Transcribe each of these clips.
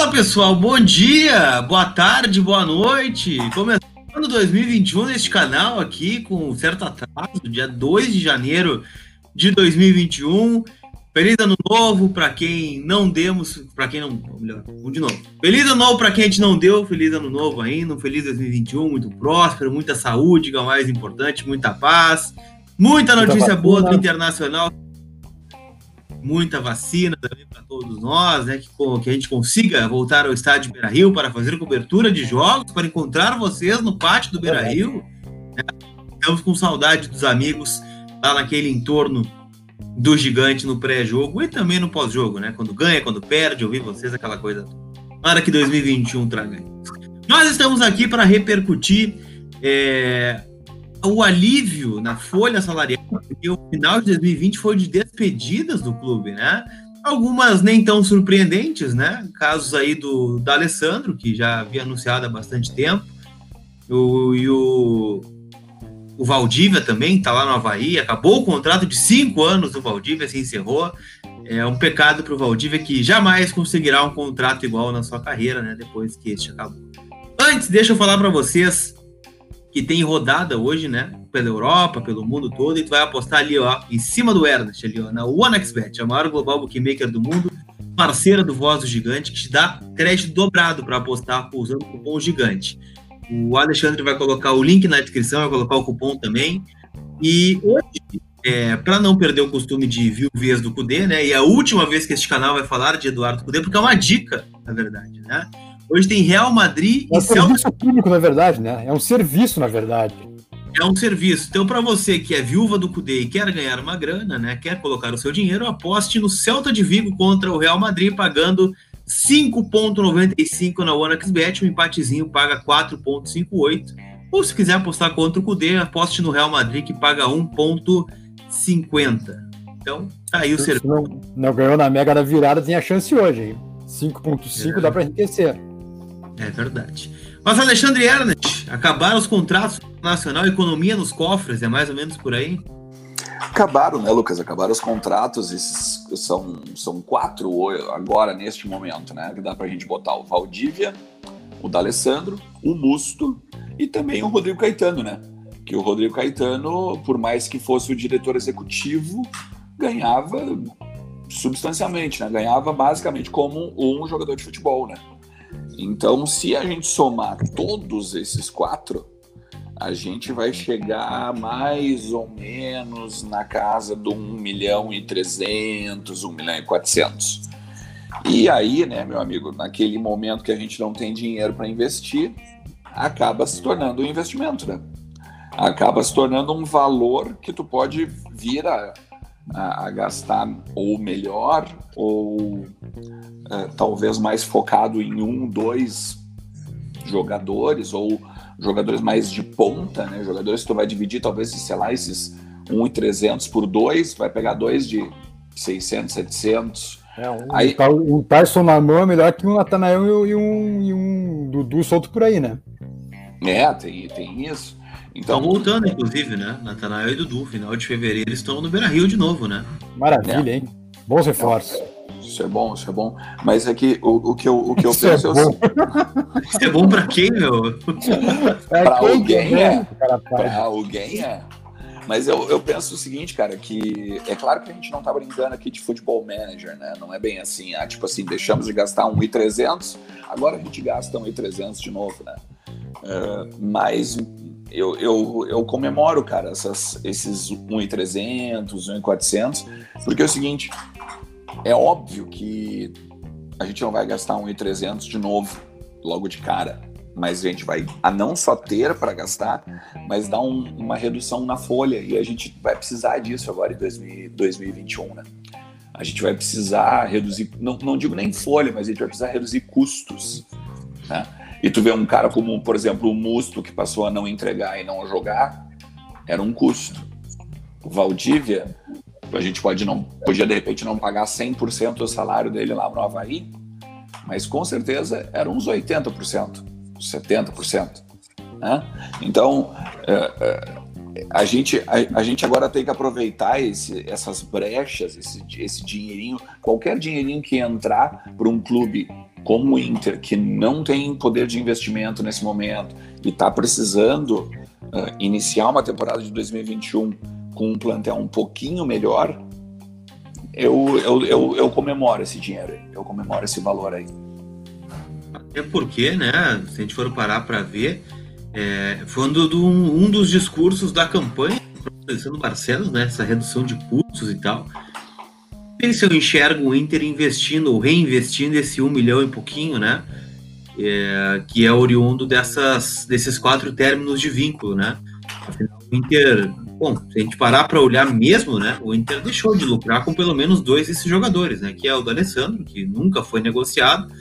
Fala pessoal, bom dia, boa tarde, boa noite. Começando 2021 neste canal aqui com um certo atraso, dia 2 de janeiro de 2021. Feliz ano novo para quem não demos, para quem não, melhor, de novo. Feliz ano novo para quem a gente não deu, feliz ano novo ainda, um feliz 2021, muito próspero, muita saúde, que é o mais importante, muita paz, muita notícia boa do internacional muita vacina também para todos nós, né? Que, que, a gente consiga voltar ao estádio Beira Rio para fazer cobertura de jogos, para encontrar vocês no pátio do Beira Rio. Né? Estamos com saudade dos amigos lá naquele entorno do gigante no pré-jogo e também no pós-jogo, né? Quando ganha, quando perde, ouvir vocês, aquela coisa. Para que 2021 traga. Nós estamos aqui para repercutir é, o alívio na folha salarial, porque o final de 2020 foi de despedidas do clube, né? Algumas nem tão surpreendentes, né? Casos aí do, do Alessandro, que já havia anunciado há bastante tempo, o, e o, o Valdívia também, está lá no Havaí, acabou o contrato de cinco anos do Valdívia, se encerrou. É um pecado para o Valdívia que jamais conseguirá um contrato igual na sua carreira, né? Depois que este acabou. Antes, deixa eu falar para vocês que tem rodada hoje, né? Pela Europa, pelo mundo todo, e tu vai apostar ali, ó, em cima do Ernest, ali, ó, na OneXBet, a maior global bookmaker do mundo, parceira do Voz do Gigante, que te dá crédito dobrado para apostar usando o cupom Gigante. O Alexandre vai colocar o link na descrição, vai colocar o cupom também. E hoje, é, para não perder o costume de viuvez do Cudê, né? E é a última vez que este canal vai falar de Eduardo Cudê, porque é uma dica, na verdade, né? Hoje tem Real Madrid é um e serviço Celta... público, na verdade, né? É um serviço, na verdade. É um serviço. Então, para você que é viúva do Cudê e quer ganhar uma grana, né? Quer colocar o seu dinheiro, aposte no Celta de Vigo contra o Real Madrid, pagando 5,95 na OneXBet. O empatezinho paga 4,58. Ou se quiser apostar contra o Cudê, aposte no Real Madrid, que paga 1,50. Então, tá aí o serviço. Não, não ganhou na Mega da virada, tem a chance hoje, hein? 5,5 é. dá para enriquecer. É verdade. Mas Alexandre Ernest, acabaram os contratos nacional, economia nos cofres, é mais ou menos por aí? Acabaram, né, Lucas? Acabaram os contratos, esses são, são quatro agora, neste momento, né? Que dá pra gente botar o Valdívia, o D'Alessandro, o Musto e também o Rodrigo Caetano, né? Que o Rodrigo Caetano, por mais que fosse o diretor executivo, ganhava substancialmente, né? Ganhava basicamente como um jogador de futebol, né? Então, se a gente somar todos esses quatro, a gente vai chegar mais ou menos na casa do 1 milhão e 300, 1 milhão e 400. E aí, né, meu amigo, naquele momento que a gente não tem dinheiro para investir, acaba se tornando um investimento, né? Acaba se tornando um valor que tu pode vir a, a, a gastar ou melhor ou é, talvez mais focado em um, dois jogadores ou jogadores mais de ponta, né? Jogadores que tu vai dividir talvez, sei lá, esses 1,300 por dois, tu vai pegar dois de 600, 700. É, um, aí, um Tyson na mão é melhor que um Natanael e um, e um Dudu solto por aí, né? É, tem, tem isso. Então, estão voltando, inclusive, né? Natanael e Dudu, final de fevereiro, eles estão no Beira Rio de novo, né? Maravilha, é. hein? Bons reforços. Isso é bom, isso é bom. Mas é que o, o que eu, o que eu isso penso é, bom. isso é bom pra quem, meu? É pra alguém é. Pra alguém é. Mas eu, eu penso o seguinte, cara, que é claro que a gente não tá brincando aqui de futebol manager, né? Não é bem assim, ah, tipo assim, deixamos de gastar 1.300, agora a gente gasta 1.300 de novo, né? Uh, mas eu, eu, eu comemoro, cara, essas, esses 1.300, 1.400, porque é o seguinte, é óbvio que a gente não vai gastar 1.300 de novo, logo de cara, mas a gente vai a não só ter para gastar, mas dar um, uma redução na folha, e a gente vai precisar disso agora em 2000, 2021, né? A gente vai precisar reduzir, não, não digo nem folha, mas a gente vai precisar reduzir custos, né? E tu vê um cara como, por exemplo, o Musto, que passou a não entregar e não jogar, era um custo. O Valdívia, a gente pode não, podia de repente não pagar 100% do salário dele lá no Havaí, mas com certeza era uns 80%, 70%. Né? Então, é, é, a, gente, a, a, gente agora tem que aproveitar esse, essas brechas, esse, esse dinheirinho, qualquer dinheirinho que entrar para um clube como o Inter, que não tem poder de investimento nesse momento e está precisando uh, iniciar uma temporada de 2021 com um plantel um pouquinho melhor, eu, eu, eu, eu comemoro esse dinheiro, eu comemoro esse valor aí. Até porque, né, se a gente for parar para ver, é, foi um, um, dos discursos da campanha do Barcelos, né, essa redução de custos e tal. Se eu enxergo o Inter investindo ou reinvestindo esse um milhão e pouquinho, né, é, que é oriundo dessas, desses quatro términos de vínculo, né. Afinal, o Inter, bom, se a gente parar para olhar mesmo, né, o Inter deixou de lucrar com pelo menos dois desses jogadores, né, que é o do Alessandro, que nunca foi negociado,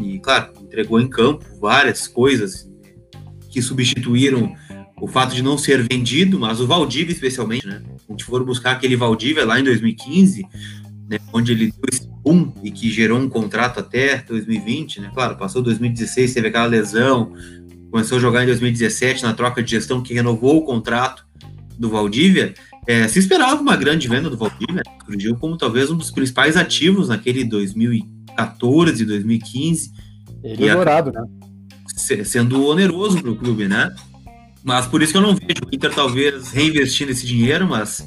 e, claro, entregou em campo várias coisas que substituíram o fato de não ser vendido, mas o Valdívia especialmente, né? A gente for buscar aquele Valdívia lá em 2015, né, onde ele deu esse boom e que gerou um contrato até 2020, né? Claro, passou 2016, teve aquela lesão, começou a jogar em 2017 na troca de gestão que renovou o contrato do Valdívia. É, se esperava uma grande venda do Valdívia, né? surgiu como talvez um dos principais ativos naquele 2014, 2015. Ele é dourado, né? Sendo oneroso para o clube, né? Mas por isso que eu não vejo o Inter talvez reinvestindo esse dinheiro, mas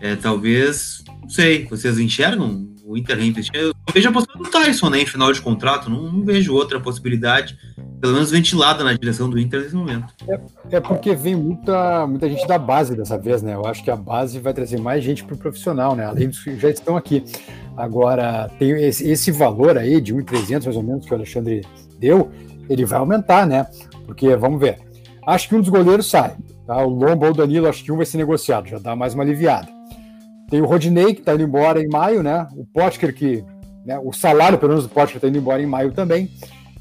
é, talvez, não sei, vocês enxergam o Inter reinvestindo? Eu vejo a possibilidade do Tyson né, em final de contrato, não, não, vejo outra possibilidade, pelo menos ventilada na direção do Inter nesse momento. É, é, porque vem muita, muita gente da base dessa vez, né? Eu acho que a base vai trazer mais gente para o profissional, né? Além dos que já estão aqui. Agora, tem esse, esse valor aí de 1,300 mais ou menos que o Alexandre deu, ele vai aumentar, né? Porque, vamos ver, Acho que um dos goleiros sai. Tá? O Lombo ou o Danilo, acho que um vai ser negociado, já dá mais uma aliviada. Tem o Rodinei, que está indo embora em maio, né? O Potker, que. Né? O salário, pelo menos, do Potker está indo embora em maio também.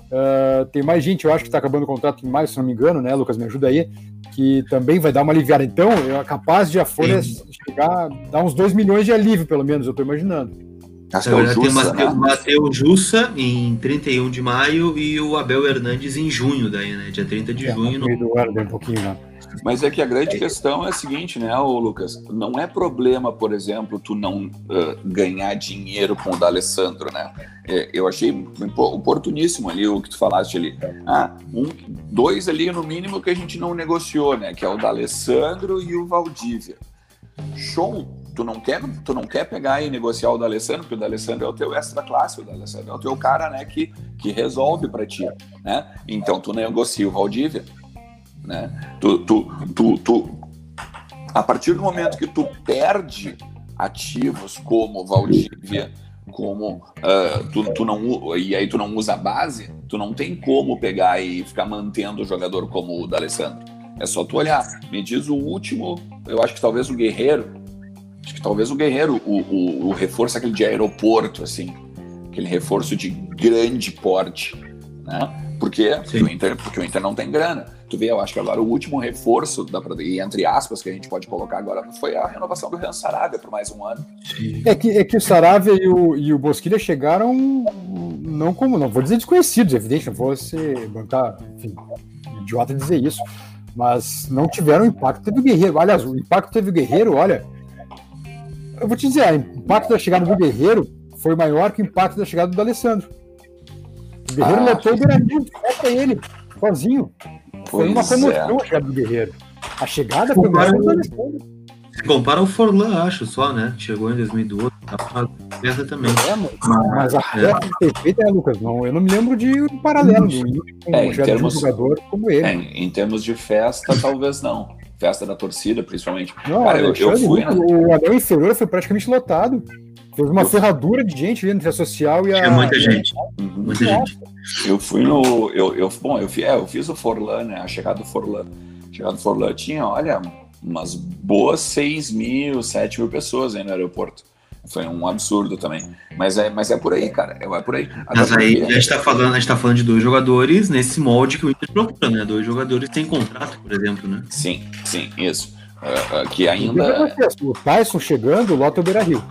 Uh, tem mais gente, eu acho que está acabando o contrato em maio, se não me engano, né? Lucas, me ajuda aí, que também vai dar uma aliviada. Então, é capaz de a Folha Sim. chegar, dar uns 2 milhões de alívio, pelo menos, eu estou imaginando. Acho que é o Jussa, tem o Matheus Jussa em 31 de maio e o Abel Hernandes em junho, daí, né? Dia 30 de é, junho. No... Um pouquinho, né? Mas é que a grande questão é a seguinte, né, ô Lucas? Não é problema, por exemplo, tu não uh, ganhar dinheiro com o D'Alessandro, né? É, eu achei oportuníssimo ali o que tu falaste ali. Ah, um, dois ali no mínimo que a gente não negociou, né? Que é o D'Alessandro e o Valdívia. Show! Tu não quer, tu não quer pegar e negociar o D'Alessandro, porque o D'Alessandro é o teu extra classe, o D'Alessandro é o teu cara, né, que, que resolve para ti, né? Então tu negocia o Valdívia, né? Tu, tu, tu, tu, a partir do momento que tu perde ativos como Valdívia, como uh, tu, tu não e aí tu não usa a base, tu não tem como pegar e ficar mantendo o jogador como o D'Alessandro. É só tu olhar. Me diz o último, eu acho que talvez o Guerreiro, Acho que talvez o Guerreiro, o, o, o reforço aquele de aeroporto, assim, aquele reforço de grande porte, né? Porque, porque, o Inter, porque o Inter não tem grana. Tu vê, eu acho que agora o último reforço, da, e entre aspas, que a gente pode colocar agora, foi a renovação do Rio Saravia por mais um ano. É que, é que o Saravia e o, e o Bosquilha chegaram não como, não vou dizer desconhecidos, evidente, não vou ser bancar, enfim, idiota dizer isso, mas não tiveram impacto teve o Guerreiro. Aliás, o impacto teve o Guerreiro, olha, eu vou te dizer, o impacto da chegada do Guerreiro foi maior que o impacto da chegada do Alessandro. O Guerreiro ah, lotou o Beira-Rio, é ele, sozinho. Foi uma comoção é. a chegada do Guerreiro. A chegada foi maior do Alessandro. Se compara ao Forlan, acho, só, né? Chegou em 2012, tá peça também. É, mas, mas a festa é. perfeita, né, Lucas? Não, eu não me lembro de um paralelo de um, é, em termos, um jogador como ele. É, em termos de festa, talvez não festa da torcida, principalmente. Não, Cara, eu, eu fui? O anel inferior foi praticamente lotado. Teve uma eu... ferradura de gente ali entre a social e a. Tinha muita gente. Uhum. Muita gente. Eu fui no. Eu, eu, bom, eu, é, eu fiz o Forlan, né? A chegada do Forlan. A chegada do Forlan tinha, olha, umas boas 6 mil, 7 mil pessoas aí no aeroporto. Foi um absurdo também. Mas é, mas é por aí, cara. É, é por aí. Mas aí a gente, tá falando, a gente tá falando de dois jogadores nesse molde que o Inter procura, né? Dois jogadores sem contrato, por exemplo, né? Sim, sim, isso. Uh, uh, que ainda. O Tyson chegando, lota o Beira Rio.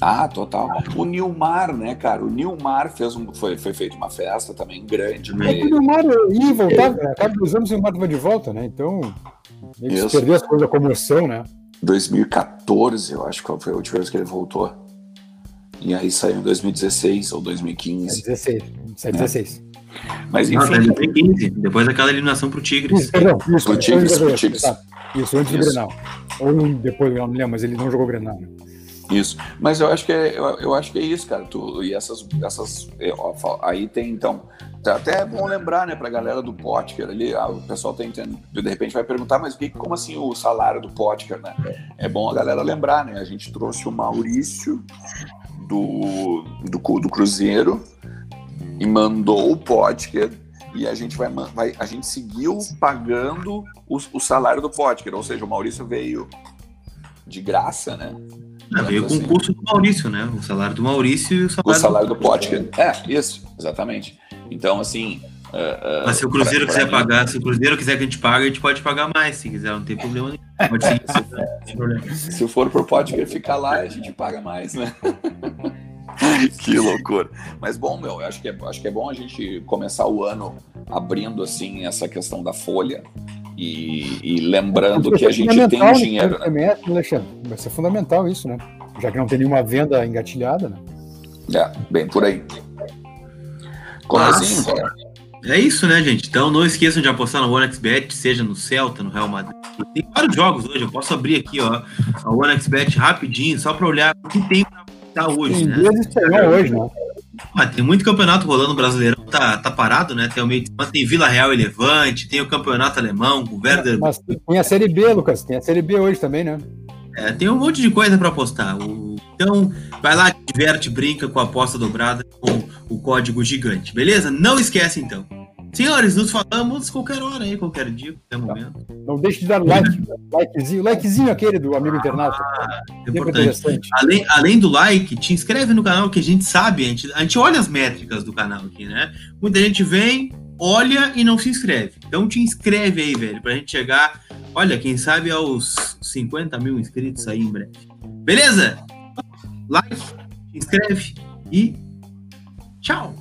Ah, total. O Nilmar, né, cara? O Nilmar fez um, foi, foi feito uma festa também grande. Né? O Nilmar ia voltar, a cada dois anos o Nilmar vai de volta, né? Então, ele perdeu as coisas da comoção, né? 2014, eu acho que foi a última vez que ele voltou. E aí saiu em 2016 ou 2015. 16, 16. Mas enfim. Não, 2015, depois daquela eliminação pro Tigres. Isso, perdão, isso, Pro Tigres, pro isso, Tigres. tá. Isso, antes do Isso. Grenal. Ou depois do Grenal, não lembro, mas ele não jogou Grenal. né? Isso. Mas eu acho que é, eu, eu acho que é isso, cara. Tu, e essas, essas é, aí tem então. Tá Até é bom lembrar, né, pra galera do Potker ali, ah, o pessoal tá entendendo, de repente vai perguntar, mas o que, como assim o salário do Potker, né? É bom a galera lembrar, né? A gente trouxe o Maurício do, do, do Cruzeiro e mandou o Potker e a gente vai, vai a gente seguiu pagando o, o salário do Potker, ou seja, o Maurício veio de graça, né? Ah, veio Assim. o curso do Maurício, né? O salário do Maurício e o salário, O salário do Potker. É, isso, exatamente. Então, assim. uh, uh, Mas se o Cruzeiro pra- quiser pra mim- pagar, se o Cruzeiro quiser que a gente pague, a gente pode pagar mais, se quiser, não tem problema nenhum. Pode ser problema. Se for pro Potker ficar lá, a gente paga mais, né? que loucura. Mas bom, meu, eu acho que, é, acho que é bom a gente começar o ano abrindo assim essa questão da folha e, e lembrando que a gente tem Fundamental no dinheiro, né? semestre, Alexandre. Vai ser fundamental isso, né? Já que não tem nenhuma venda engatilhada, né? É, bem por aí. Comezinho, cara. É isso, né, gente? Então não esqueçam de apostar no OneXBet, seja no Celta, no Real Madrid. Tem vários jogos hoje, eu posso abrir aqui, ó, a OneXBet rapidinho, só para olhar o que tem pra apostar hoje, Tem né? hoje, né? Tem muito campeonato rolando, o Brasileirão tá, tá parado, né? Tem o meio de semana, tem Vila Real e Levante, tem o campeonato alemão, com o Werder. Mas tem a Série B, Lucas. Tem a Série B hoje também, né? É, tem um monte de coisa para apostar. Então, vai lá, diverte, brinca com a aposta dobrada com o código gigante, beleza? Não esquece, então. Senhores, nos falamos qualquer hora aí, qualquer dia, qualquer momento. Não deixe de dar like. Likezinho. Likezinho aquele do amigo internato. É Sempre importante. Além, além do like, te inscreve no canal que a gente sabe, a gente, a gente olha as métricas do canal aqui, né? Muita gente vem, olha e não se inscreve. Então te inscreve aí, velho, pra gente chegar, olha, quem sabe aos 50 mil inscritos aí em breve. Beleza? Like, se inscreve e tchau!